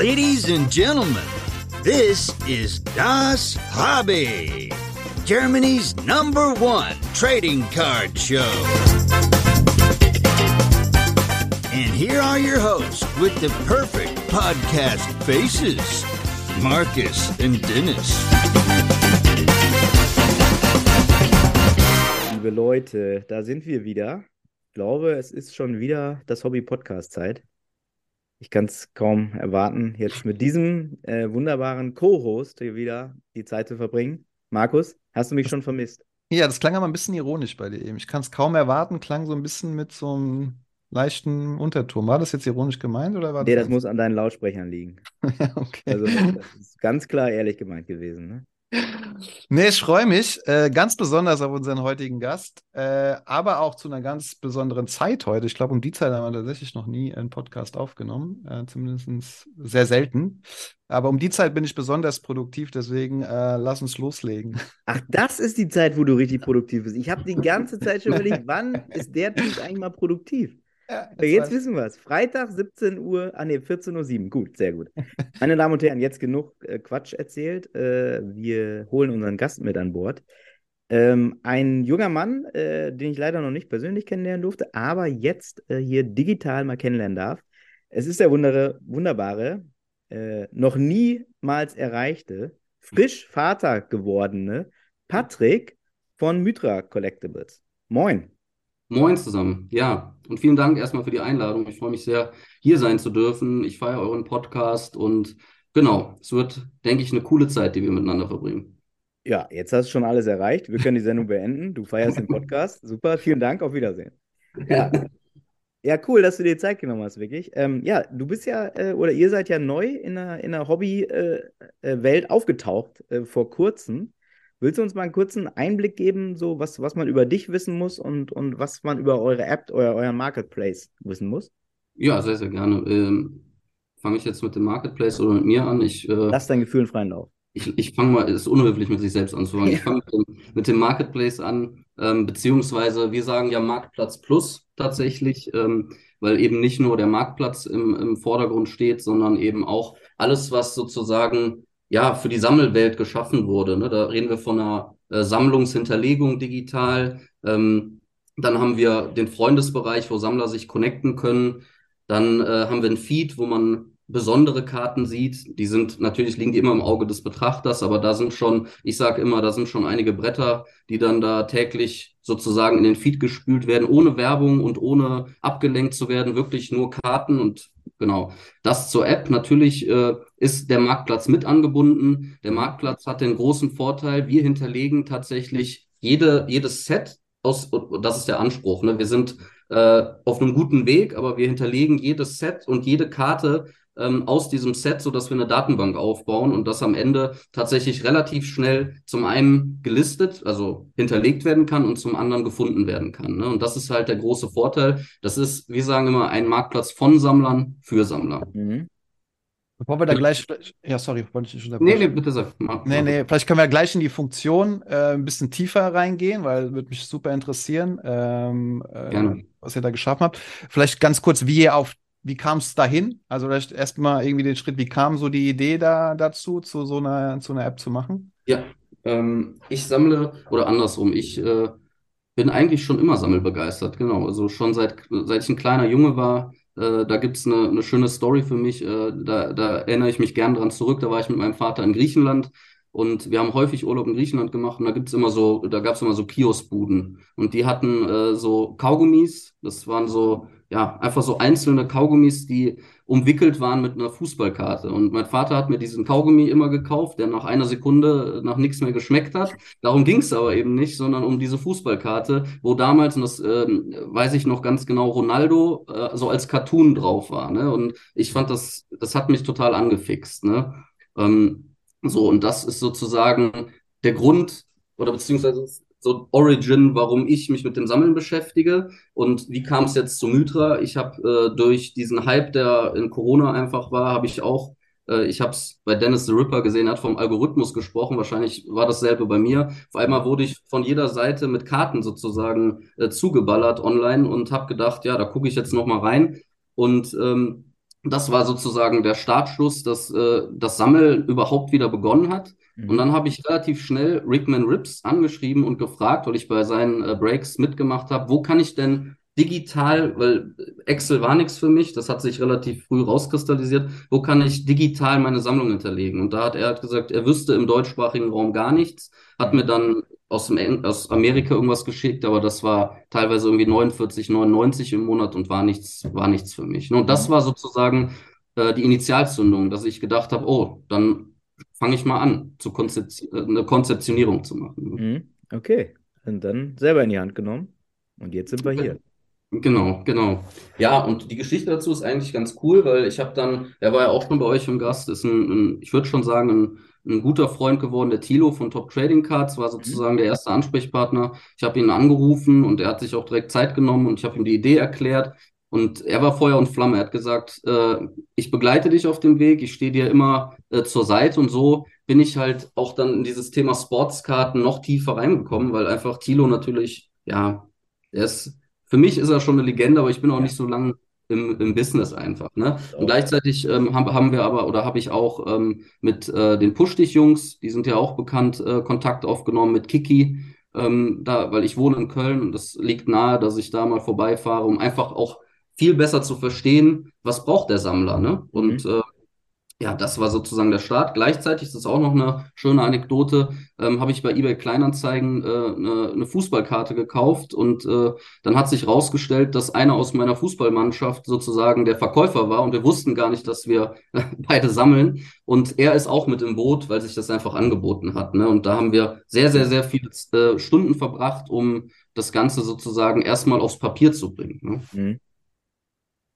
Ladies and gentlemen, this is Das Hobby, Germany's number one trading card show. And here are your hosts with the perfect podcast faces Marcus and Dennis. Liebe Leute, da sind wir wieder. Ich glaube, es ist schon wieder das Hobby-Podcast-Zeit. Ich kann es kaum erwarten, jetzt mit diesem äh, wunderbaren Co-Host hier wieder die Zeit zu verbringen. Markus, hast du mich schon vermisst? Ja, das klang aber ein bisschen ironisch bei dir eben. Ich kann es kaum erwarten, klang so ein bisschen mit so einem leichten Unterton. War das jetzt ironisch gemeint oder war Nee, das das muss an deinen Lautsprechern liegen. ja, okay. Also, das ist ganz klar ehrlich gemeint gewesen. Ne? Nee, ich freue mich äh, ganz besonders auf unseren heutigen Gast, äh, aber auch zu einer ganz besonderen Zeit heute. Ich glaube, um die Zeit haben wir tatsächlich noch nie einen Podcast aufgenommen, äh, zumindest sehr selten. Aber um die Zeit bin ich besonders produktiv, deswegen äh, lass uns loslegen. Ach, das ist die Zeit, wo du richtig produktiv bist. Ich habe die ganze Zeit schon überlegt, wann ist der Typ eigentlich mal produktiv? Ja, jetzt weiß- wissen wir es. Freitag 17 Uhr, ah ne, 14.07 Uhr. Gut, sehr gut. Meine Damen und Herren, jetzt genug äh, Quatsch erzählt. Äh, wir holen unseren Gast mit an Bord. Ähm, ein junger Mann, äh, den ich leider noch nicht persönlich kennenlernen durfte, aber jetzt äh, hier digital mal kennenlernen darf. Es ist der wundere, wunderbare, äh, noch niemals erreichte, frisch Vater gewordene Patrick von Mythra Collectibles. Moin. Moin zusammen. Ja, und vielen Dank erstmal für die Einladung. Ich freue mich sehr, hier sein zu dürfen. Ich feiere euren Podcast und genau, es wird, denke ich, eine coole Zeit, die wir miteinander verbringen. Ja, jetzt hast du schon alles erreicht. Wir können die Sendung beenden. Du feierst den Podcast. Super, vielen Dank. Auf Wiedersehen. Ja. Ja, cool, dass du dir Zeit genommen hast, wirklich. Ähm, ja, du bist ja, äh, oder ihr seid ja neu in der, in der Hobby-Welt aufgetaucht äh, vor kurzem. Willst du uns mal einen kurzen Einblick geben, so was, was man über dich wissen muss und, und was man über eure App, euer, euer Marketplace wissen muss? Ja, sehr, sehr gerne. Ähm, fange ich jetzt mit dem Marketplace oder mit mir an? Ich, äh, Lass dein Gefühl freien Lauf. Ich, ich fange mal, es ist unhöflich, mit sich selbst anzufangen. Ich Ja. fange mit dem, mit dem Marketplace an, ähm, beziehungsweise wir sagen ja Marktplatz Plus tatsächlich, ähm, weil eben nicht nur der Marktplatz im, im Vordergrund steht, sondern eben auch alles, was sozusagen ja für die Sammelwelt geschaffen wurde. Ne? Da reden wir von einer äh, Sammlungshinterlegung digital. Ähm, dann haben wir den Freundesbereich, wo Sammler sich connecten können. Dann äh, haben wir einen Feed, wo man besondere Karten sieht. Die sind natürlich liegen die immer im Auge des Betrachters, aber da sind schon, ich sage immer, da sind schon einige Bretter, die dann da täglich sozusagen in den Feed gespült werden, ohne Werbung und ohne abgelenkt zu werden, wirklich nur Karten und genau. Das zur App. Natürlich äh, ist der Marktplatz mit angebunden. Der Marktplatz hat den großen Vorteil, wir hinterlegen tatsächlich jede, jedes Set aus, das ist der Anspruch. Ne? Wir sind äh, auf einem guten Weg, aber wir hinterlegen jedes Set und jede Karte ähm, aus diesem Set, so dass wir eine Datenbank aufbauen und das am Ende tatsächlich relativ schnell zum einen gelistet, also hinterlegt werden kann und zum anderen gefunden werden kann. Ne? Und das ist halt der große Vorteil. Das ist, wir sagen immer, ein Marktplatz von Sammlern für Sammler. Mhm. Bevor wir da gleich, ja, sorry, wollte ich nicht Nee, nee, bitte sag. Marc. Nee, nee, vielleicht können wir gleich in die Funktion äh, ein bisschen tiefer reingehen, weil würde mich super interessieren, ähm, äh, was ihr da geschaffen habt. Vielleicht ganz kurz, wie ihr auf, wie kam es dahin? Also erstmal irgendwie den Schritt, wie kam so die Idee da dazu, zu so einer, zu einer App zu machen? Ja, ähm, ich sammle, oder andersrum, ich äh, bin eigentlich schon immer sammelbegeistert, genau. Also schon seit, seit ich ein kleiner Junge war, äh, da gibt's eine, eine schöne Story für mich, äh, da, da erinnere ich mich gern dran zurück. Da war ich mit meinem Vater in Griechenland und wir haben häufig Urlaub in Griechenland gemacht und da gibt's immer so, da gab's immer so Kioskbuden und die hatten äh, so Kaugummis, das waren so, ja, einfach so einzelne Kaugummis, die umwickelt waren mit einer Fußballkarte. Und mein Vater hat mir diesen Kaugummi immer gekauft, der nach einer Sekunde äh, nach nichts mehr geschmeckt hat. Darum ging es aber eben nicht, sondern um diese Fußballkarte, wo damals, und das ähm, weiß ich noch ganz genau, Ronaldo äh, so als Cartoon drauf war. Ne? Und ich fand das, das hat mich total angefixt. Ne? Ähm, so, und das ist sozusagen der Grund, oder beziehungsweise so Origin, warum ich mich mit dem Sammeln beschäftige. Und wie kam es jetzt zu Mythra? Ich habe äh, durch diesen Hype, der in Corona einfach war, habe ich auch, äh, ich habe es bei Dennis the Ripper gesehen, er hat vom Algorithmus gesprochen. Wahrscheinlich war dasselbe bei mir. Auf einmal wurde ich von jeder Seite mit Karten sozusagen äh, zugeballert online und habe gedacht, ja, da gucke ich jetzt noch mal rein. Und ähm, das war sozusagen der Startschuss, dass äh, das Sammeln überhaupt wieder begonnen hat. Und dann habe ich relativ schnell Rickman Rips angeschrieben und gefragt, weil ich bei seinen äh, Breaks mitgemacht habe, wo kann ich denn digital, weil Excel war nichts für mich, das hat sich relativ früh rauskristallisiert, wo kann ich digital meine Sammlung hinterlegen? Und da hat er halt gesagt, er wüsste im deutschsprachigen Raum gar nichts, hat mir dann aus, dem, aus Amerika irgendwas geschickt, aber das war teilweise irgendwie 49, 99 im Monat und war nichts, war nichts für mich. Und das war sozusagen äh, die Initialzündung, dass ich gedacht habe, oh, dann fange ich mal an, zu Konzeption, äh, eine Konzeptionierung zu machen. Mhm. Okay. Und dann selber in die Hand genommen. Und jetzt sind wir hier. Genau, genau. Ja, und die Geschichte dazu ist eigentlich ganz cool, weil ich habe dann, er war ja auch schon bei euch im Gast, ist ein, ein ich würde schon sagen, ein, ein guter Freund geworden, der Tilo von Top Trading Cards, war sozusagen der erste Ansprechpartner. Ich habe ihn angerufen und er hat sich auch direkt Zeit genommen und ich habe ihm die Idee erklärt. Und er war Feuer und Flamme. Er hat gesagt, äh, ich begleite dich auf dem Weg, ich stehe dir immer äh, zur Seite und so bin ich halt auch dann in dieses Thema Sportskarten noch tiefer reingekommen, weil einfach Thilo natürlich, ja, er ist, für mich ist er schon eine Legende, aber ich bin auch nicht so lange im, im Business einfach. Ne? Und gleichzeitig ähm, haben, haben wir aber, oder habe ich auch ähm, mit äh, den Push-Dich-Jungs, die sind ja auch bekannt, äh, Kontakt aufgenommen mit Kiki, ähm, da, weil ich wohne in Köln und das liegt nahe, dass ich da mal vorbeifahre, um einfach auch viel besser zu verstehen, was braucht der Sammler. Ne? Und mhm. äh, ja, das war sozusagen der Start. Gleichzeitig, das ist auch noch eine schöne Anekdote, ähm, habe ich bei eBay Kleinanzeigen äh, eine, eine Fußballkarte gekauft und äh, dann hat sich rausgestellt, dass einer aus meiner Fußballmannschaft sozusagen der Verkäufer war und wir wussten gar nicht, dass wir beide sammeln und er ist auch mit im Boot, weil sich das einfach angeboten hat. Ne? Und da haben wir sehr, sehr, sehr viele äh, Stunden verbracht, um das Ganze sozusagen erstmal aufs Papier zu bringen. Ne? Mhm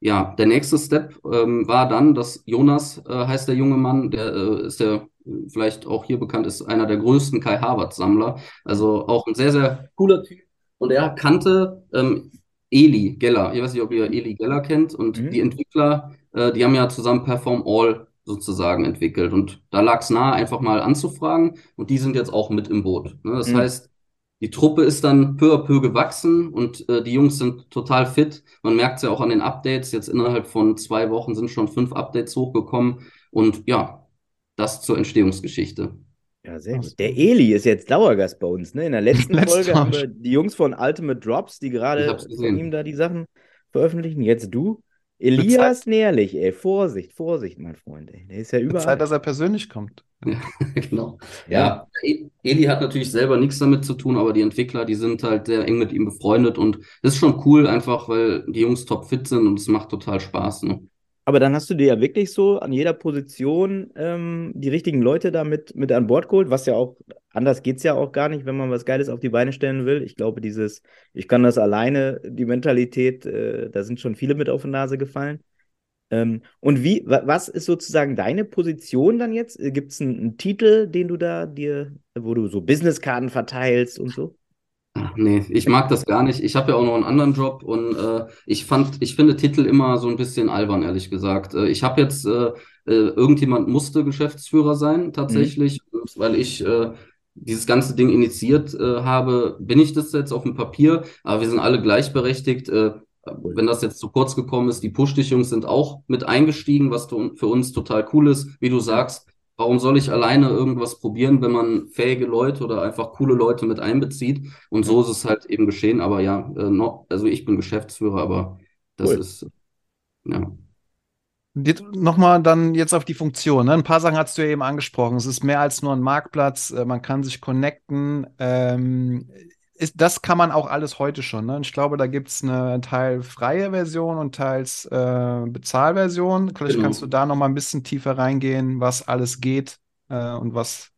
ja, der nächste Step ähm, war dann, dass Jonas äh, heißt der junge Mann, der äh, ist der vielleicht auch hier bekannt, ist einer der größten Kai Harvard-Sammler. Also auch ein sehr, sehr cooler Typ. Und er kannte ähm, Eli Geller. Ich weiß nicht, ob ihr Eli Geller kennt. Und mhm. die Entwickler, äh, die haben ja zusammen Perform All sozusagen entwickelt. Und da lag es nahe, einfach mal anzufragen. Und die sind jetzt auch mit im Boot. Ne? Das mhm. heißt, die Truppe ist dann peu à peu gewachsen und äh, die Jungs sind total fit. Man merkt es ja auch an den Updates. Jetzt innerhalb von zwei Wochen sind schon fünf Updates hochgekommen. Und ja, das zur Entstehungsgeschichte. Ja, sehr gut. Der Eli ist jetzt Dauergast bei uns. Ne? In der letzten Folge haben wir die Jungs von Ultimate Drops, die gerade von ihm da die Sachen veröffentlichen. Jetzt du. Elias Nährlich, ey, Vorsicht, Vorsicht, mein Freund, ey. Der ist ja überall. Zeit, dass er persönlich kommt. Ja, genau. Ja, ja, Eli hat natürlich selber nichts damit zu tun, aber die Entwickler, die sind halt sehr eng mit ihm befreundet und das ist schon cool, einfach weil die Jungs top fit sind und es macht total Spaß. Ne? Aber dann hast du dir ja wirklich so an jeder Position ähm, die richtigen Leute da mit, mit an Bord geholt, was ja auch, anders geht es ja auch gar nicht, wenn man was Geiles auf die Beine stellen will. Ich glaube, dieses, ich kann das alleine, die Mentalität, äh, da sind schon viele mit auf die Nase gefallen. Ähm, und wie, was ist sozusagen deine Position dann jetzt? Gibt es einen, einen, Titel, den du da dir, wo du so Businesskarten verteilst und so? Ach, nee, ich mag das gar nicht. Ich habe ja auch noch einen anderen Job und äh, ich fand, ich finde Titel immer so ein bisschen albern, ehrlich gesagt. Äh, ich habe jetzt, äh, äh irgendjemand musste Geschäftsführer sein, tatsächlich, mhm. weil ich äh, dieses ganze Ding initiiert äh, habe, bin ich das jetzt auf dem Papier, aber wir sind alle gleichberechtigt. Äh, wenn das jetzt zu kurz gekommen ist, die Push-Dich-Jungs sind auch mit eingestiegen, was für uns total cool ist. Wie du sagst, warum soll ich alleine irgendwas probieren, wenn man fähige Leute oder einfach coole Leute mit einbezieht? Und so ist es halt eben geschehen. Aber ja, äh, also ich bin Geschäftsführer, aber das cool. ist, ja. Nochmal dann jetzt auf die Funktion. Ne? Ein paar Sachen hast du ja eben angesprochen. Es ist mehr als nur ein Marktplatz. Äh, man kann sich connecten. Ähm, ist, das kann man auch alles heute schon. Ne? Ich glaube, da gibt es eine Teil freie Version und teils äh, Bezahlversion. Vielleicht genau. kannst du da noch mal ein bisschen tiefer reingehen, was alles geht äh, und was,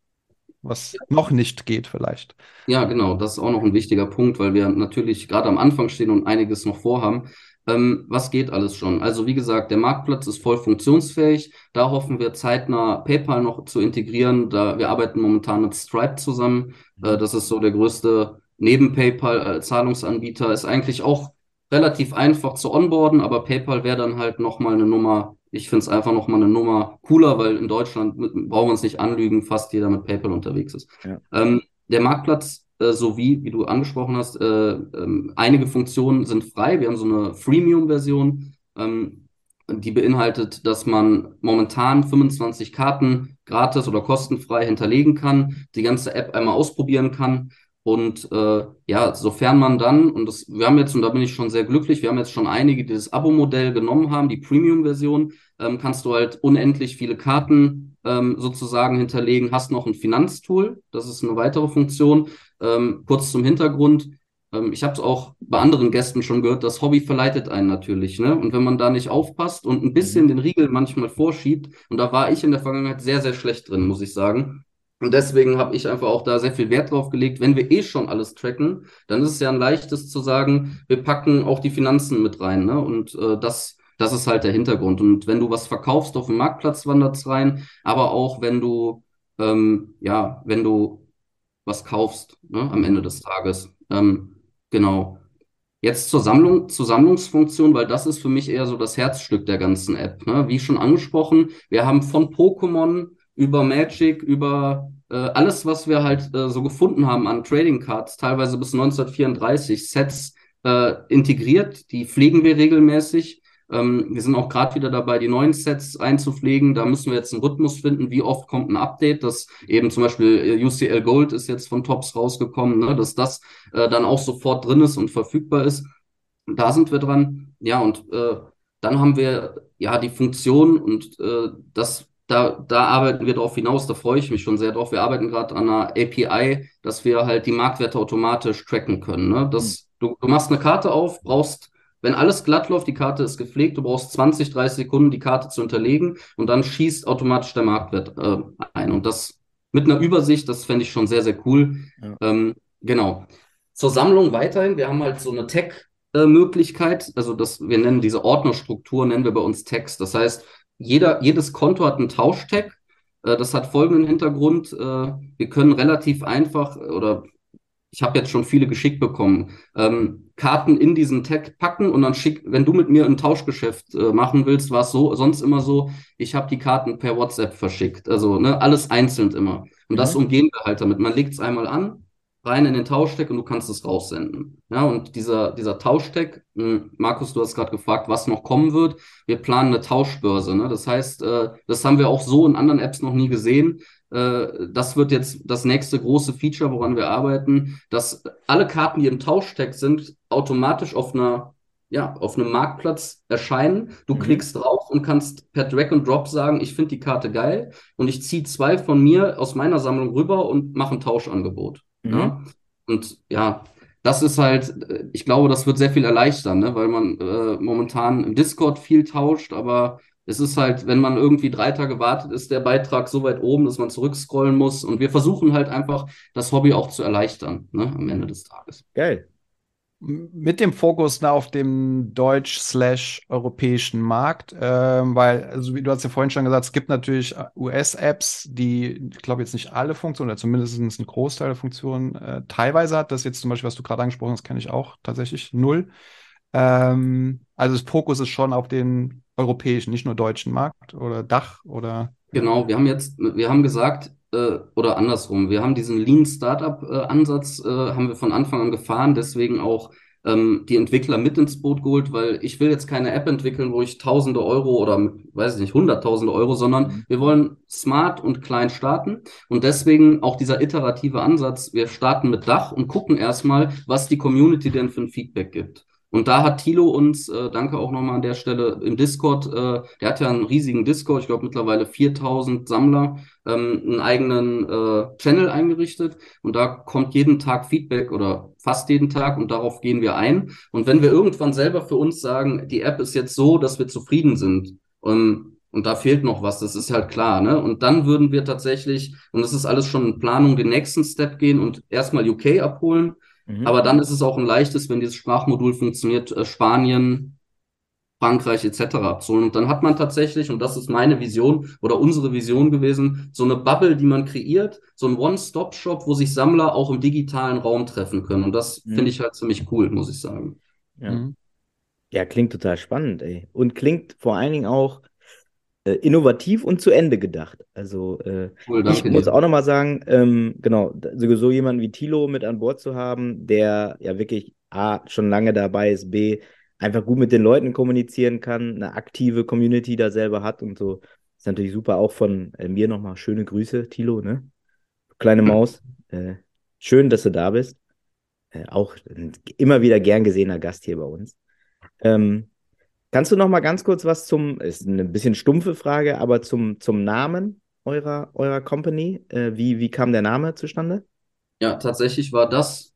was noch nicht geht vielleicht. Ja, genau. Das ist auch noch ein wichtiger Punkt, weil wir natürlich gerade am Anfang stehen und einiges noch vorhaben. Ähm, was geht alles schon? Also wie gesagt, der Marktplatz ist voll funktionsfähig. Da hoffen wir zeitnah PayPal noch zu integrieren. Da wir arbeiten momentan mit Stripe zusammen. Äh, das ist so der größte neben PayPal als Zahlungsanbieter ist eigentlich auch relativ einfach zu onboarden, aber PayPal wäre dann halt nochmal eine Nummer, ich finde es einfach nochmal eine Nummer cooler, weil in Deutschland brauchen wir uns nicht anlügen, fast jeder mit PayPal unterwegs ist. Ja. Ähm, der Marktplatz, äh, sowie, wie du angesprochen hast, äh, äh, einige Funktionen sind frei. Wir haben so eine Freemium-Version. Ähm, die beinhaltet, dass man momentan 25 Karten gratis oder kostenfrei hinterlegen kann, die ganze App einmal ausprobieren kann. Und äh, ja, sofern man dann, und das, wir haben jetzt, und da bin ich schon sehr glücklich, wir haben jetzt schon einige, die das Abo-Modell genommen haben, die Premium-Version, ähm, kannst du halt unendlich viele Karten ähm, sozusagen hinterlegen, hast noch ein Finanztool, das ist eine weitere Funktion. Ähm, kurz zum Hintergrund, ähm, ich habe es auch bei anderen Gästen schon gehört, das Hobby verleitet einen natürlich. Ne? Und wenn man da nicht aufpasst und ein bisschen mhm. den Riegel manchmal vorschiebt, und da war ich in der Vergangenheit sehr, sehr schlecht drin, muss ich sagen. Und deswegen habe ich einfach auch da sehr viel Wert drauf gelegt. Wenn wir eh schon alles tracken, dann ist es ja ein leichtes zu sagen, wir packen auch die Finanzen mit rein. Ne? Und äh, das, das ist halt der Hintergrund. Und wenn du was verkaufst auf dem Marktplatz, wandert es rein. Aber auch wenn du, ähm, ja, wenn du was kaufst ne, am Ende des Tages. Ähm, Genau. Jetzt zur Sammlung, zur Sammlungsfunktion, weil das ist für mich eher so das Herzstück der ganzen App. Ne? Wie schon angesprochen, wir haben von Pokémon über Magic, über äh, alles, was wir halt äh, so gefunden haben an Trading Cards, teilweise bis 1934, Sets äh, integriert. Die pflegen wir regelmäßig. Ähm, wir sind auch gerade wieder dabei, die neuen Sets einzupflegen. Da müssen wir jetzt einen Rhythmus finden, wie oft kommt ein Update, dass eben zum Beispiel äh, UCL Gold ist jetzt von Tops rausgekommen, ne, dass das äh, dann auch sofort drin ist und verfügbar ist. Da sind wir dran. Ja, und äh, dann haben wir ja die Funktion und äh, das da, da arbeiten wir darauf hinaus, da freue ich mich schon sehr drauf. Wir arbeiten gerade an einer API, dass wir halt die Marktwerte automatisch tracken können. Ne? Das, mhm. du, du machst eine Karte auf, brauchst wenn alles glatt läuft, die Karte ist gepflegt, du brauchst 20, 30 Sekunden, die Karte zu unterlegen und dann schießt automatisch der Marktwert äh, ein. Und das mit einer Übersicht, das fände ich schon sehr, sehr cool. Ja. Ähm, genau. Zur Sammlung weiterhin, wir haben halt so eine Tag-Möglichkeit, also das, wir nennen diese Ordnerstruktur, nennen wir bei uns Tags. Das heißt, jeder, jedes Konto hat einen Tauschtag. Äh, das hat folgenden Hintergrund. Äh, wir können relativ einfach oder ich habe jetzt schon viele geschickt bekommen, ähm, Karten in diesen Tag packen und dann schick, wenn du mit mir ein Tauschgeschäft äh, machen willst, war es so, sonst immer so, ich habe die Karten per WhatsApp verschickt. Also ne, alles einzeln immer. Und mhm. das umgehen wir halt damit. Man legt es einmal an, rein in den Tauschdeck und du kannst es raussenden. Ja, und dieser, dieser Tauschdeck, hm, Markus, du hast gerade gefragt, was noch kommen wird. Wir planen eine Tauschbörse. Ne? Das heißt, äh, das haben wir auch so in anderen Apps noch nie gesehen. Äh, das wird jetzt das nächste große Feature, woran wir arbeiten, dass alle Karten, die im Tauschdeck sind, automatisch auf einer ja, auf einem Marktplatz erscheinen. Du mhm. klickst drauf und kannst per Drag and Drop sagen, ich finde die Karte geil und ich ziehe zwei von mir aus meiner Sammlung rüber und mache ein Tauschangebot. Mhm. Ja? Und ja, das ist halt, ich glaube, das wird sehr viel erleichtern, ne? weil man äh, momentan im Discord viel tauscht, aber es ist halt, wenn man irgendwie drei Tage wartet, ist der Beitrag so weit oben, dass man zurückscrollen muss. Und wir versuchen halt einfach, das Hobby auch zu erleichtern, ne, am Ende des Tages. Geil. Mit dem Fokus auf dem deutsch-europäischen Markt, ähm, weil, also wie du hast ja vorhin schon gesagt, es gibt natürlich US-Apps, die, ich glaube jetzt nicht alle Funktionen oder zumindest ein Großteil der Funktionen äh, teilweise hat. Das jetzt zum Beispiel, was du gerade angesprochen hast, kenne ich auch tatsächlich null. Ähm, also das Fokus ist schon auf den europäischen, nicht nur deutschen Markt oder Dach oder. Genau, wir haben jetzt, wir haben gesagt, äh, oder andersrum, wir haben diesen Lean Startup äh, Ansatz, äh, haben wir von Anfang an gefahren, deswegen auch ähm, die Entwickler mit ins Boot geholt, weil ich will jetzt keine App entwickeln, wo ich tausende Euro oder weiß ich nicht, hunderttausende Euro, sondern mhm. wir wollen smart und klein starten und deswegen auch dieser iterative Ansatz, wir starten mit Dach und gucken erstmal, was die Community denn für ein Feedback gibt. Und da hat Thilo uns, äh, danke auch nochmal an der Stelle, im Discord, äh, der hat ja einen riesigen Discord, ich glaube mittlerweile 4000 Sammler, ähm, einen eigenen äh, Channel eingerichtet. Und da kommt jeden Tag Feedback oder fast jeden Tag und darauf gehen wir ein. Und wenn wir irgendwann selber für uns sagen, die App ist jetzt so, dass wir zufrieden sind, ähm, und da fehlt noch was, das ist halt klar, ne? Und dann würden wir tatsächlich, und das ist alles schon in Planung, den nächsten Step gehen und erstmal UK abholen Mhm. Aber dann ist es auch ein leichtes, wenn dieses Sprachmodul funktioniert, äh, Spanien, Frankreich etc. abzuholen. Und dann hat man tatsächlich, und das ist meine Vision oder unsere Vision gewesen, so eine Bubble, die man kreiert, so ein One-Stop-Shop, wo sich Sammler auch im digitalen Raum treffen können. Und das mhm. finde ich halt ziemlich cool, muss ich sagen. Ja. Mhm. ja, klingt total spannend, ey. Und klingt vor allen Dingen auch innovativ und zu Ende gedacht. Also äh, cool, ich muss dir. auch nochmal sagen, ähm, genau, sowieso jemanden wie Tilo mit an Bord zu haben, der ja wirklich A, schon lange dabei ist, B, einfach gut mit den Leuten kommunizieren kann, eine aktive Community da selber hat und so. Ist natürlich super. Auch von äh, mir nochmal schöne Grüße, Tilo, ne? Kleine Maus. Äh, schön, dass du da bist. Äh, auch ein immer wieder gern gesehener Gast hier bei uns. Ähm, kannst du noch mal ganz kurz was zum, ist eine bisschen stumpfe Frage, aber zum, zum Namen eurer, eurer Company? Äh, wie, wie kam der Name zustande? Ja, tatsächlich war das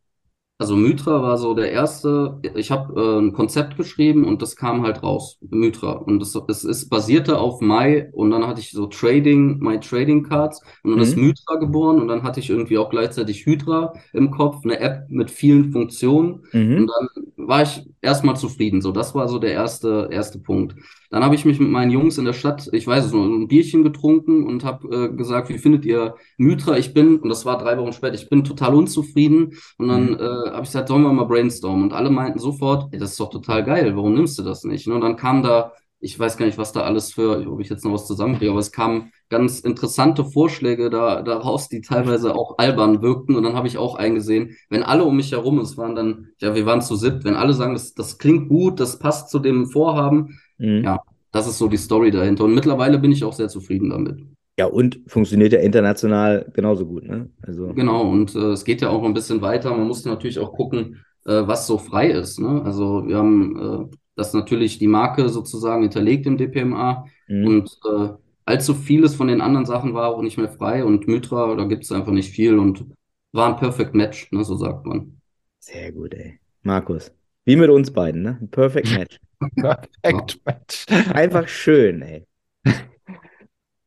also Mythra war so der erste. Ich habe äh, ein Konzept geschrieben und das kam halt raus, Mythra. Und es, es ist basierte auf Mai und dann hatte ich so Trading, My Trading Cards und dann mhm. ist Mythra geboren und dann hatte ich irgendwie auch gleichzeitig Hydra im Kopf, eine App mit vielen Funktionen. Mhm. Und dann war ich erstmal zufrieden. So, das war so der erste, erste Punkt. Dann habe ich mich mit meinen Jungs in der Stadt, ich weiß es nur, ein Bierchen getrunken und habe äh, gesagt, wie findet ihr Mythra? Ich bin, und das war drei Wochen später, ich bin total unzufrieden. Und dann mhm. äh, habe ich gesagt, sollen wir mal brainstormen? Und alle meinten sofort, ey, das ist doch total geil, warum nimmst du das nicht? Und dann kam da, ich weiß gar nicht, was da alles für, ob ich jetzt noch was zusammenkriege, aber es kamen ganz interessante Vorschläge da daraus, die teilweise auch albern wirkten. Und dann habe ich auch eingesehen, wenn alle um mich herum, es waren dann, ja, wir waren zu siebt, wenn alle sagen, das, das klingt gut, das passt zu dem Vorhaben, mhm. ja, das ist so die Story dahinter. Und mittlerweile bin ich auch sehr zufrieden damit. Ja, und funktioniert ja international genauso gut, ne? Also. Genau, und äh, es geht ja auch ein bisschen weiter. Man muss natürlich auch gucken, äh, was so frei ist. Ne? Also wir haben äh, das natürlich die Marke sozusagen hinterlegt im DPMA mhm. und äh, allzu vieles von den anderen Sachen war auch nicht mehr frei und Mythra, da gibt es einfach nicht viel und war ein Perfect Match, ne, so sagt man. Sehr gut, ey. Markus, wie mit uns beiden, ne? Perfect Match. Perfect Match. Einfach schön, ey.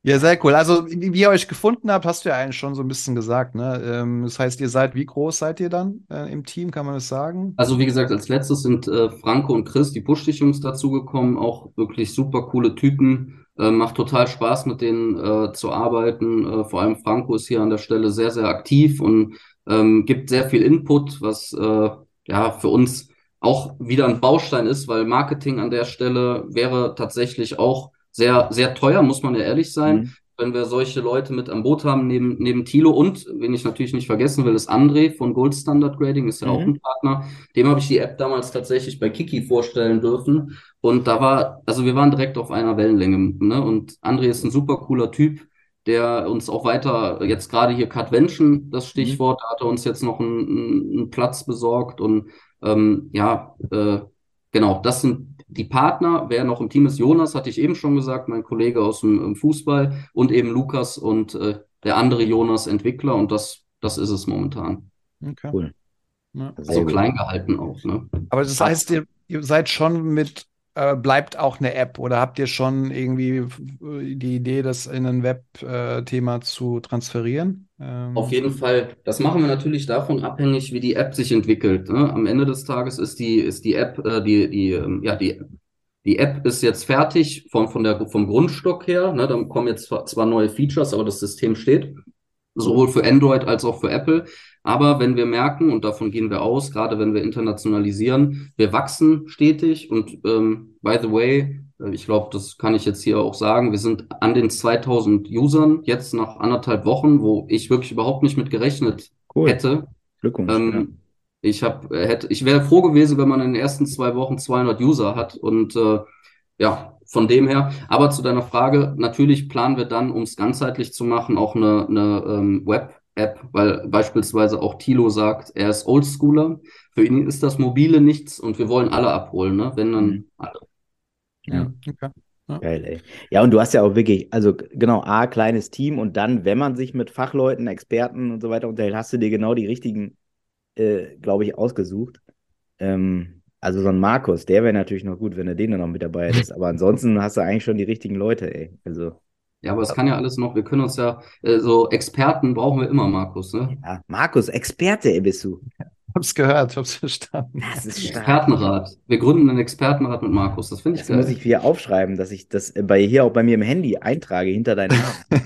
Ja, sehr cool. Also, wie, wie, ihr euch gefunden habt, hast du ja eigentlich schon so ein bisschen gesagt. Ne? Ähm, das heißt, ihr seid, wie groß seid ihr dann äh, im Team, kann man das sagen? Also, wie gesagt, als letztes sind äh, Franco und Chris, die Push-Dich-Jungs, dazugekommen. Auch wirklich super coole Typen. Äh, macht total Spaß, mit denen äh, zu arbeiten. Äh, vor allem Franco ist hier an der Stelle sehr, sehr aktiv und ähm, gibt sehr viel Input, was äh, ja für uns auch wieder ein Baustein ist, weil Marketing an der Stelle wäre tatsächlich auch sehr, sehr teuer, muss man ja ehrlich sein. Mhm. Wenn wir solche Leute mit am Boot haben, neben, neben Tilo und, wen ich natürlich nicht vergessen will, ist André von Gold Standard Grading, ist ja mhm. auch ein Partner. Dem habe ich die App damals tatsächlich bei Kiki vorstellen dürfen. Und da war, also wir waren direkt auf einer Wellenlänge. Ne? Und André ist ein super cooler Typ, der uns auch weiter, jetzt gerade hier Cutvention, das mhm. Stichwort, mhm. da hat er uns jetzt noch einen, einen Platz besorgt und ähm, ja, äh, genau, das sind die Partner. Wer noch im Team ist, Jonas, hatte ich eben schon gesagt, mein Kollege aus dem Fußball und eben Lukas und äh, der andere Jonas, Entwickler und das, das ist es momentan. Okay. Cool. Ja. Also klein gehalten auch. Ne? Aber das heißt, ihr, ihr seid schon mit äh, bleibt auch eine App oder habt ihr schon irgendwie äh, die Idee, das in ein Web-Thema zu transferieren? Ähm Auf jeden Fall. Das machen wir natürlich davon abhängig, wie die App sich entwickelt. Ne? Am Ende des Tages ist die, ist die App, äh, die, die, ähm, ja, die, die App ist jetzt fertig von, von der, vom Grundstock her. Ne? Da kommen jetzt zwar neue Features, aber das System steht. Sowohl für Android als auch für Apple. Aber wenn wir merken, und davon gehen wir aus, gerade wenn wir internationalisieren, wir wachsen stetig und ähm, by the way, äh, ich glaube, das kann ich jetzt hier auch sagen, wir sind an den 2000 Usern jetzt nach anderthalb Wochen, wo ich wirklich überhaupt nicht mit gerechnet cool. hätte. Glückwunsch. Ähm, ja. Ich habe, äh, hätte, ich wäre froh gewesen, wenn man in den ersten zwei Wochen 200 User hat und äh, ja, von dem her. Aber zu deiner Frage, natürlich planen wir dann, um es ganzheitlich zu machen, auch eine, eine ähm, Web App, weil beispielsweise auch Tilo sagt, er ist Oldschooler. Für ihn ist das Mobile nichts und wir wollen alle abholen, ne? Wenn dann mhm. alle. Ja. Okay. Ja. Geil, ey. Ja, und du hast ja auch wirklich, also genau, A, kleines Team und dann, wenn man sich mit Fachleuten, Experten und so weiter unterhält, hast du dir genau die richtigen, äh, glaube ich, ausgesucht. Ähm, also so ein Markus, der wäre natürlich noch gut, wenn er den dann noch mit dabei ist. Aber ansonsten hast du eigentlich schon die richtigen Leute, ey. Also. Ja, aber es kann ja alles noch, wir können uns ja, äh, so Experten brauchen wir immer, Markus, ne? Ja, Markus, Experte ey, bist du. Hab's gehört, hab's verstanden. Das ist Expertenrat. Wir gründen einen Expertenrat mit Markus. Das finde ich das geil. muss ich hier aufschreiben, dass ich das bei hier auch bei mir im Handy eintrage hinter deinem Namen.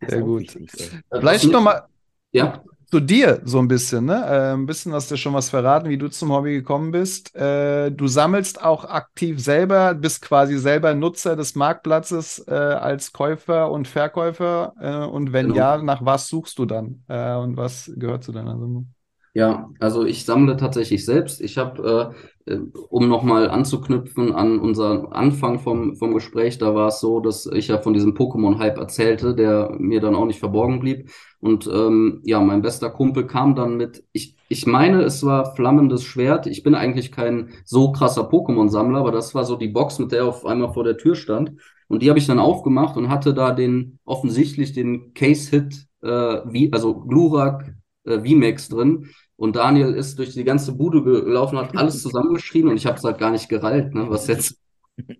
Sehr gut. Wichtig, Vielleicht nochmal. Ja zu dir so ein bisschen, ne? Äh, ein bisschen hast du schon was verraten, wie du zum Hobby gekommen bist. Äh, du sammelst auch aktiv selber, bist quasi selber Nutzer des Marktplatzes äh, als Käufer und Verkäufer. Äh, und wenn genau. ja, nach was suchst du dann? Äh, und was gehört zu deiner Sammlung? Ja, also ich sammle tatsächlich selbst. Ich habe äh, äh, um nochmal anzuknüpfen an unseren Anfang vom, vom Gespräch, da war es so, dass ich ja von diesem Pokémon-Hype erzählte, der mir dann auch nicht verborgen blieb. Und ähm, ja, mein bester Kumpel kam dann mit, ich, ich meine, es war Flammendes Schwert. Ich bin eigentlich kein so krasser Pokémon-Sammler, aber das war so die Box, mit der er auf einmal vor der Tür stand. Und die habe ich dann aufgemacht und hatte da den offensichtlich den Case-Hit, äh, wie, also Glurak äh, VMAX drin. Und Daniel ist durch die ganze Bude gelaufen, hat alles zusammengeschrien und ich habe es halt gar nicht gereilt, ne, was jetzt,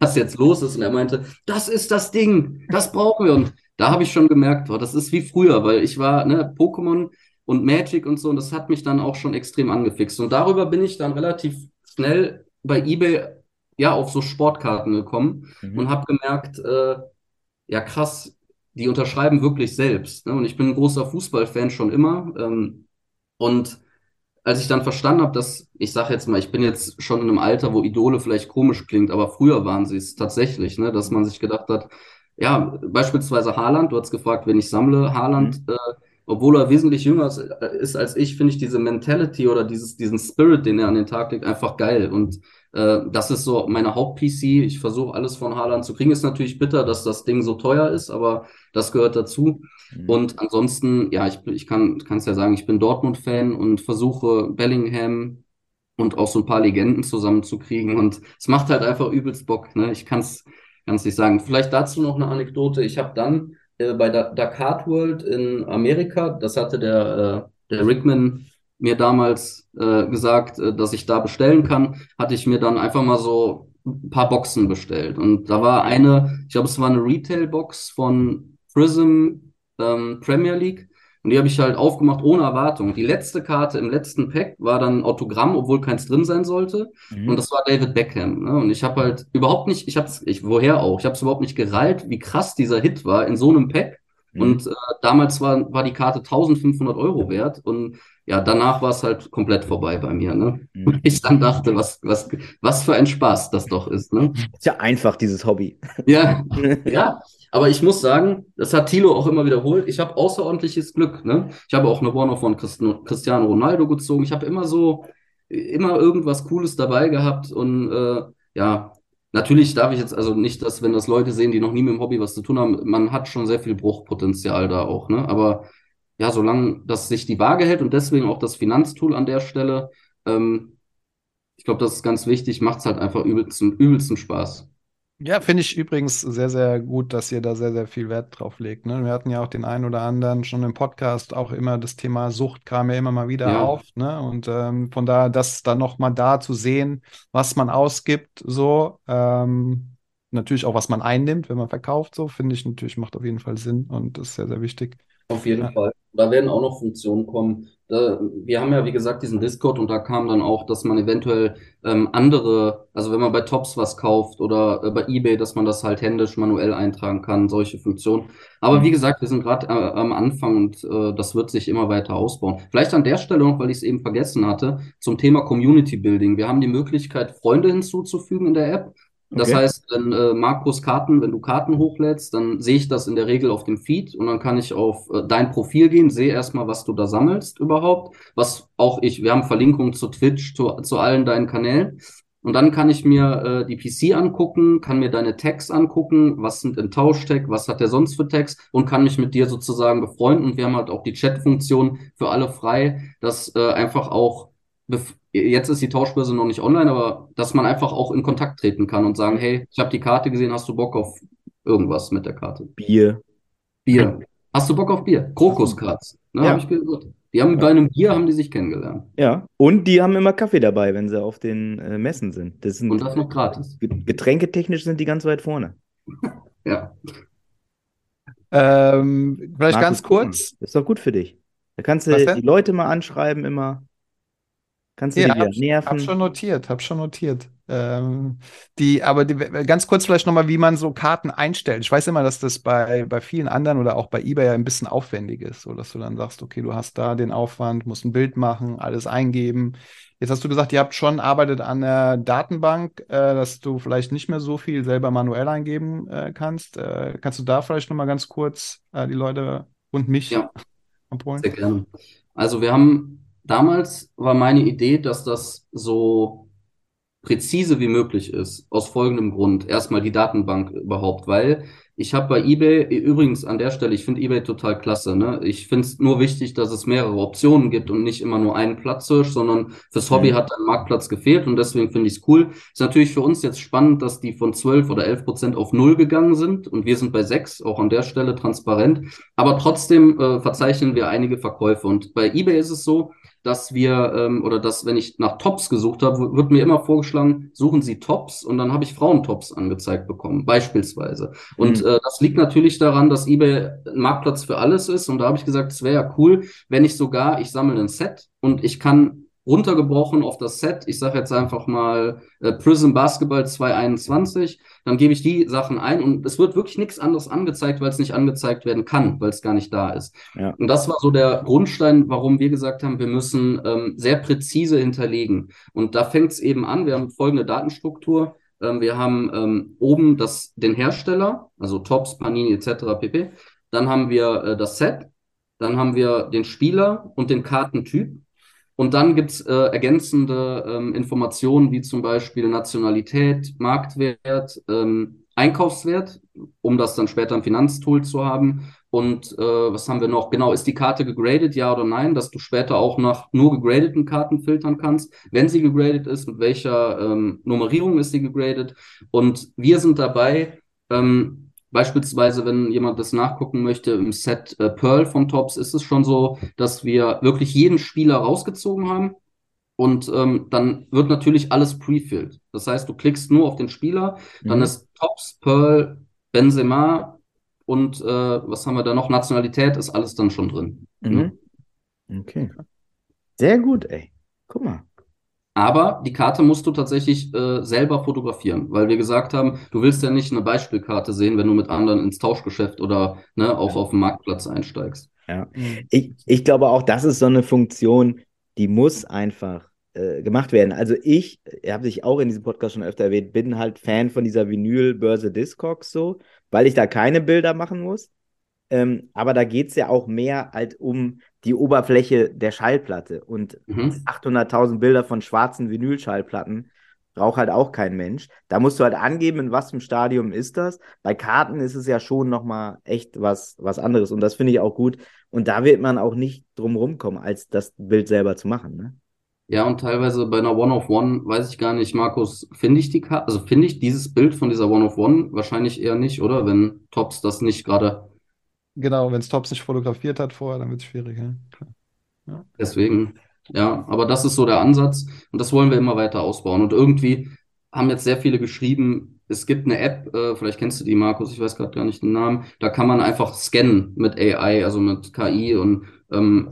was jetzt los ist. Und er meinte, das ist das Ding, das brauchen wir. Und da habe ich schon gemerkt, oh, das ist wie früher, weil ich war, ne, Pokémon und Magic und so, und das hat mich dann auch schon extrem angefixt. Und darüber bin ich dann relativ schnell bei eBay ja auf so Sportkarten gekommen mhm. und habe gemerkt, äh, ja krass, die unterschreiben wirklich selbst. Ne? Und ich bin ein großer Fußballfan schon immer. Ähm, und als ich dann verstanden habe, dass, ich sage jetzt mal, ich bin jetzt schon in einem Alter, wo Idole vielleicht komisch klingt, aber früher waren sie es tatsächlich, ne? dass man sich gedacht hat, ja, beispielsweise Haaland, du hast gefragt, wen ich sammle, Haaland, mhm. äh, obwohl er wesentlich jünger ist als ich, finde ich diese Mentality oder dieses, diesen Spirit, den er an den Tag legt, einfach geil. Und äh, das ist so meine Haupt-PC. Ich versuche alles von Haaland zu kriegen. Ist natürlich bitter, dass das Ding so teuer ist, aber das gehört dazu. Mhm. Und ansonsten, ja, ich, ich kann es ja sagen, ich bin Dortmund-Fan und versuche Bellingham und auch so ein paar Legenden zusammenzukriegen. Und es macht halt einfach übelst Bock. Ne? Ich kann es nicht sagen. Vielleicht dazu noch eine Anekdote. Ich habe dann äh, bei der Dakar World in Amerika, das hatte der, äh, der Rickman mir damals äh, gesagt, äh, dass ich da bestellen kann, hatte ich mir dann einfach mal so ein paar Boxen bestellt. Und da war eine, ich glaube, es war eine Retail-Box von Prism ähm, Premier League. Und die habe ich halt aufgemacht ohne Erwartung. Die letzte Karte im letzten Pack war dann Autogramm, obwohl keins drin sein sollte. Mhm. Und das war David Beckham. Ne? Und ich habe halt überhaupt nicht, ich habe ich woher auch, ich habe es überhaupt nicht gereilt, wie krass dieser Hit war in so einem Pack. Mhm. Und äh, damals war, war die Karte 1500 Euro wert. Und ja, danach war es halt komplett vorbei bei mir, ne? Mhm. Ich dann dachte, was, was, was für ein Spaß das doch ist, ne? Ist ja einfach, dieses Hobby. Ja, ja. Aber ich muss sagen, das hat Thilo auch immer wiederholt. Ich habe außerordentliches Glück, ne? Ich habe auch eine Warner von Cristiano Ronaldo gezogen. Ich habe immer so, immer irgendwas Cooles dabei gehabt und äh, ja, Natürlich darf ich jetzt also nicht, dass wenn das Leute sehen, die noch nie mit dem Hobby was zu tun haben, man hat schon sehr viel Bruchpotenzial da auch, ne? Aber ja, solange das sich die Waage hält und deswegen auch das Finanztool an der Stelle, ähm, ich glaube, das ist ganz wichtig, macht es halt einfach übelsten, übelsten Spaß. Ja, finde ich übrigens sehr, sehr gut, dass ihr da sehr, sehr viel Wert drauf legt. Ne? Wir hatten ja auch den einen oder anderen schon im Podcast auch immer das Thema Sucht kam ja immer mal wieder ja. auf. Ne? Und ähm, von daher, das dann nochmal da zu sehen, was man ausgibt, so, ähm, natürlich auch, was man einnimmt, wenn man verkauft, so, finde ich natürlich, macht auf jeden Fall Sinn und ist sehr, sehr wichtig. Auf jeden ja. Fall. Da werden auch noch Funktionen kommen. Da, wir haben ja, wie gesagt, diesen Discord und da kam dann auch, dass man eventuell ähm, andere, also wenn man bei Tops was kauft oder äh, bei eBay, dass man das halt händisch manuell eintragen kann, solche Funktionen. Aber wie gesagt, wir sind gerade äh, am Anfang und äh, das wird sich immer weiter ausbauen. Vielleicht an der Stelle noch, weil ich es eben vergessen hatte, zum Thema Community Building. Wir haben die Möglichkeit, Freunde hinzuzufügen in der App. Das okay. heißt, wenn äh, Markus Karten, wenn du Karten hochlädst, dann sehe ich das in der Regel auf dem Feed und dann kann ich auf äh, dein Profil gehen, sehe erstmal, was du da sammelst überhaupt, was auch ich, wir haben Verlinkungen zu Twitch, zu, zu allen deinen Kanälen. Und dann kann ich mir äh, die PC angucken, kann mir deine Tags angucken, was sind im Tauschtag, was hat der sonst für Tags und kann mich mit dir sozusagen befreunden. Und wir haben halt auch die Chat-Funktion für alle frei, dass äh, einfach auch jetzt ist die Tauschbörse noch nicht online, aber dass man einfach auch in Kontakt treten kann und sagen, hey, ich habe die Karte gesehen, hast du Bock auf irgendwas mit der Karte? Bier. Bier. Hast du Bock auf Bier? Krokuskarts. Ne, ja. habe ich gehört. Die haben bei einem Bier haben die sich kennengelernt. Ja, und die haben immer Kaffee dabei, wenn sie auf den äh, Messen sind. Das sind. Und das noch gratis. Getränketechnisch sind die ganz weit vorne. ja. Ähm, vielleicht Markus ganz kurz. Das ist doch gut für dich. Da kannst du die Leute mal anschreiben immer. Kannst du ja, die wieder hab, nerven? Hab schon notiert, hab schon notiert. Ähm, die, aber die, ganz kurz vielleicht nochmal, wie man so Karten einstellt. Ich weiß immer, dass das bei, bei vielen anderen oder auch bei eBay ja ein bisschen aufwendig ist, so dass du dann sagst, okay, du hast da den Aufwand, musst ein Bild machen, alles eingeben. Jetzt hast du gesagt, ihr habt schon arbeitet an der Datenbank, äh, dass du vielleicht nicht mehr so viel selber manuell eingeben äh, kannst. Äh, kannst du da vielleicht nochmal ganz kurz äh, die Leute und mich ja, abholen? Sehr gerne. Also wir haben damals war meine Idee, dass das so präzise wie möglich ist. Aus folgendem Grund. Erstmal die Datenbank überhaupt, weil ich habe bei eBay, übrigens an der Stelle, ich finde eBay total klasse. Ne? Ich finde es nur wichtig, dass es mehrere Optionen gibt und nicht immer nur einen Platzhirsch, sondern fürs Hobby mhm. hat ein Marktplatz gefehlt und deswegen finde ich es cool. Ist natürlich für uns jetzt spannend, dass die von 12 oder 11 Prozent auf null gegangen sind und wir sind bei 6, auch an der Stelle transparent. Aber trotzdem äh, verzeichnen wir einige Verkäufe und bei eBay ist es so, dass wir, ähm, oder dass, wenn ich nach Tops gesucht habe, wird mir immer vorgeschlagen, suchen Sie Tops und dann habe ich Frauentops angezeigt bekommen, beispielsweise. Und mhm. äh, das liegt natürlich daran, dass eBay ein Marktplatz für alles ist und da habe ich gesagt, es wäre ja cool, wenn ich sogar, ich sammle ein Set und ich kann runtergebrochen auf das Set. Ich sage jetzt einfach mal äh, Prism Basketball 221. Dann gebe ich die Sachen ein und es wird wirklich nichts anderes angezeigt, weil es nicht angezeigt werden kann, weil es gar nicht da ist. Ja. Und das war so der Grundstein, warum wir gesagt haben, wir müssen ähm, sehr präzise hinterlegen. Und da fängt es eben an. Wir haben folgende Datenstruktur. Ähm, wir haben ähm, oben das, den Hersteller, also Tops, Panini etc. pp. Dann haben wir äh, das Set. Dann haben wir den Spieler und den Kartentyp. Und dann gibt's äh, ergänzende ähm, Informationen wie zum Beispiel Nationalität, Marktwert, ähm, Einkaufswert, um das dann später im Finanztool zu haben. Und äh, was haben wir noch? Genau, ist die Karte gegradet, ja oder nein, dass du später auch nach nur gegradeten Karten filtern kannst. Wenn sie gegradet ist, mit welcher ähm, Nummerierung ist sie gegradet? Und wir sind dabei, ähm, Beispielsweise, wenn jemand das nachgucken möchte, im Set äh, Pearl von Tops ist es schon so, dass wir wirklich jeden Spieler rausgezogen haben. Und ähm, dann wird natürlich alles pre-filled. Das heißt, du klickst nur auf den Spieler, mhm. dann ist Tops, Pearl, Benzema und äh, was haben wir da noch? Nationalität ist alles dann schon drin. Mhm. Ne? Okay. Sehr gut, ey. Guck mal. Aber die Karte musst du tatsächlich äh, selber fotografieren, weil wir gesagt haben, du willst ja nicht eine Beispielkarte sehen, wenn du mit anderen ins Tauschgeschäft oder ne, auch auf dem Marktplatz einsteigst. Ja, ich, ich glaube auch, das ist so eine Funktion, die muss einfach äh, gemacht werden. Also ich, ihr habt sich auch in diesem Podcast schon öfter erwähnt, bin halt Fan von dieser Vinyl-Börse Discogs so, weil ich da keine Bilder machen muss. Ähm, aber da geht es ja auch mehr halt um die Oberfläche der Schallplatte. Und mhm. 800.000 Bilder von schwarzen Vinylschallplatten braucht halt auch kein Mensch. Da musst du halt angeben, in was für einem Stadium ist das. Bei Karten ist es ja schon nochmal echt was, was anderes. Und das finde ich auch gut. Und da wird man auch nicht drum rumkommen, als das Bild selber zu machen. Ne? Ja, und teilweise bei einer One-of-One weiß ich gar nicht, Markus, finde ich die Karte, also finde ich dieses Bild von dieser One-of-One wahrscheinlich eher nicht, oder? Wenn Tops das nicht gerade Genau, wenn es Tops nicht fotografiert hat vorher, dann wird es schwierig. Ja? Deswegen, ja, aber das ist so der Ansatz und das wollen wir immer weiter ausbauen. Und irgendwie haben jetzt sehr viele geschrieben, es gibt eine App, äh, vielleicht kennst du die, Markus, ich weiß gerade gar nicht den Namen, da kann man einfach scannen mit AI, also mit KI und ähm,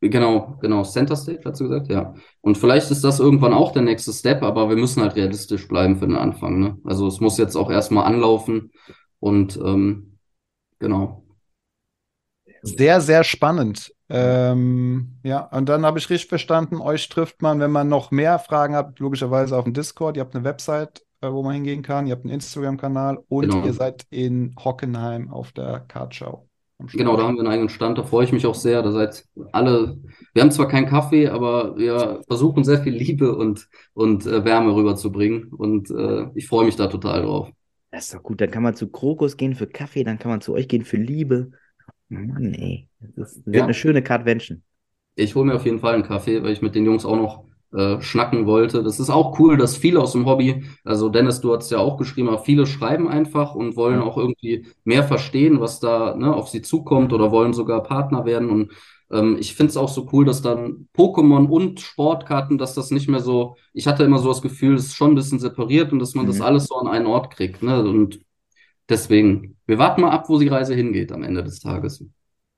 Genau, genau. Center Stage, hast du gesagt, ja. Und vielleicht ist das irgendwann auch der nächste Step, aber wir müssen halt realistisch bleiben für den Anfang. Ne? Also es muss jetzt auch erstmal anlaufen und ähm, Genau. Sehr, sehr spannend. Ähm, ja, und dann habe ich richtig verstanden, euch trifft man, wenn man noch mehr Fragen hat, logischerweise auf dem Discord. Ihr habt eine Website, äh, wo man hingehen kann. Ihr habt einen Instagram-Kanal und genau. ihr seid in Hockenheim auf der Kartschau. Genau, da haben wir einen eigenen Stand, da freue ich mich auch sehr. Da seid alle, wir haben zwar keinen Kaffee, aber wir versuchen sehr viel Liebe und, und äh, Wärme rüberzubringen und äh, ich freue mich da total drauf. Das ist doch gut. Dann kann man zu Krokus gehen für Kaffee, dann kann man zu euch gehen für Liebe. Mann, ey. Das wird ja. eine schöne Cardvention. Ich hole mir auf jeden Fall einen Kaffee, weil ich mit den Jungs auch noch äh, schnacken wollte. Das ist auch cool, dass viele aus dem Hobby, also Dennis, du hast ja auch geschrieben, aber viele schreiben einfach und wollen auch irgendwie mehr verstehen, was da ne, auf sie zukommt oder wollen sogar Partner werden. Und ähm, ich finde es auch so cool, dass dann Pokémon und Sportkarten, dass das nicht mehr so, ich hatte immer so das Gefühl, es ist schon ein bisschen separiert und dass man mhm. das alles so an einen Ort kriegt. Ne? Und deswegen, wir warten mal ab, wo die Reise hingeht am Ende des Tages.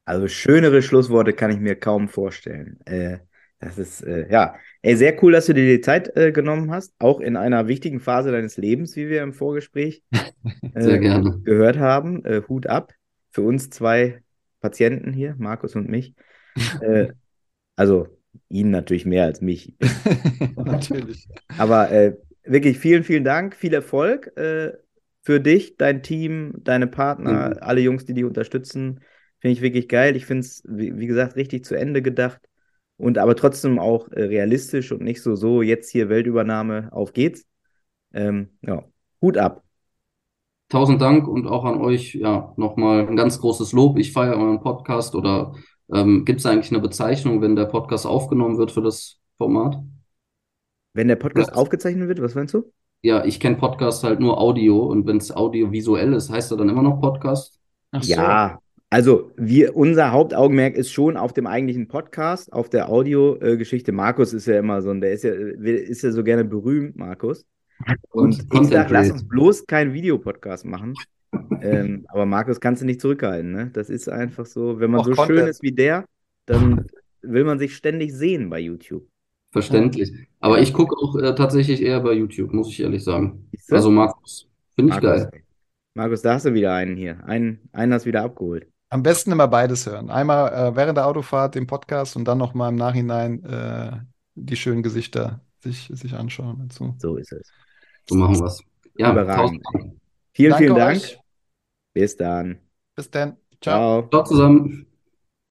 Also schönere Schlussworte kann ich mir kaum vorstellen. Äh, das ist, äh, ja, ey, sehr cool, dass du dir die Zeit äh, genommen hast, auch in einer wichtigen Phase deines Lebens, wie wir im Vorgespräch gerne. gehört haben. Äh, Hut ab für uns zwei Patienten hier, Markus und mich äh, also ihn natürlich mehr als mich. natürlich. Aber äh, wirklich vielen, vielen Dank, viel Erfolg äh, für dich, dein Team, deine Partner, mhm. alle Jungs, die dich unterstützen. Finde ich wirklich geil. Ich finde es, wie, wie, gesagt, richtig zu Ende gedacht. und aber trotzdem auch äh, realistisch und nicht so, so jetzt hier Weltübernahme, auf geht's. Ähm, ja, Hut ab. Tausend Dank und auch an euch, ja, nochmal ein ganz großes Lob. Ich feiere euren Podcast oder ähm, gibt es eigentlich eine Bezeichnung, wenn der Podcast aufgenommen wird für das Format? Wenn der Podcast Ja. aufgezeichnet wird, was meinst du? Ja, ich kenne Podcast halt nur Audio und wenn es audiovisuell ist, heißt er dann immer noch Podcast? Ach so. Ja, also wir, unser Hauptaugenmerk ist schon auf dem eigentlichen Podcast, auf der Audiogeschichte. Markus ist ja immer so, ein- der ist ja, ist ja so gerne berühmt, Markus. Und ich Content sag, lass uns bloß keinen Videopodcast machen. Ähm, aber Markus kannst du nicht zurückhalten, ne? Das ist einfach so, wenn man Auch so schön Content. ist wie der, dann will man sich ständig sehen bei YouTube. Verständlich. Aber ich gucke auch äh, tatsächlich eher bei YouTube, muss ich ehrlich sagen. Also Markus, finde ich Markus, geil. Markus, da hast du wieder einen hier. Einen, einen hast du wieder abgeholt. Am besten immer beides hören. Einmal äh, während der Autofahrt den Podcast und dann nochmal im Nachhinein äh, die schönen Gesichter sich, sich anschauen dazu. So ist es. So machen wir es. Ja, Überragend. tausend Dank. Vielen, Danke vielen Dank. euch. Bis dann. Bis dann. Ciao. Ciao. Ciao zusammen.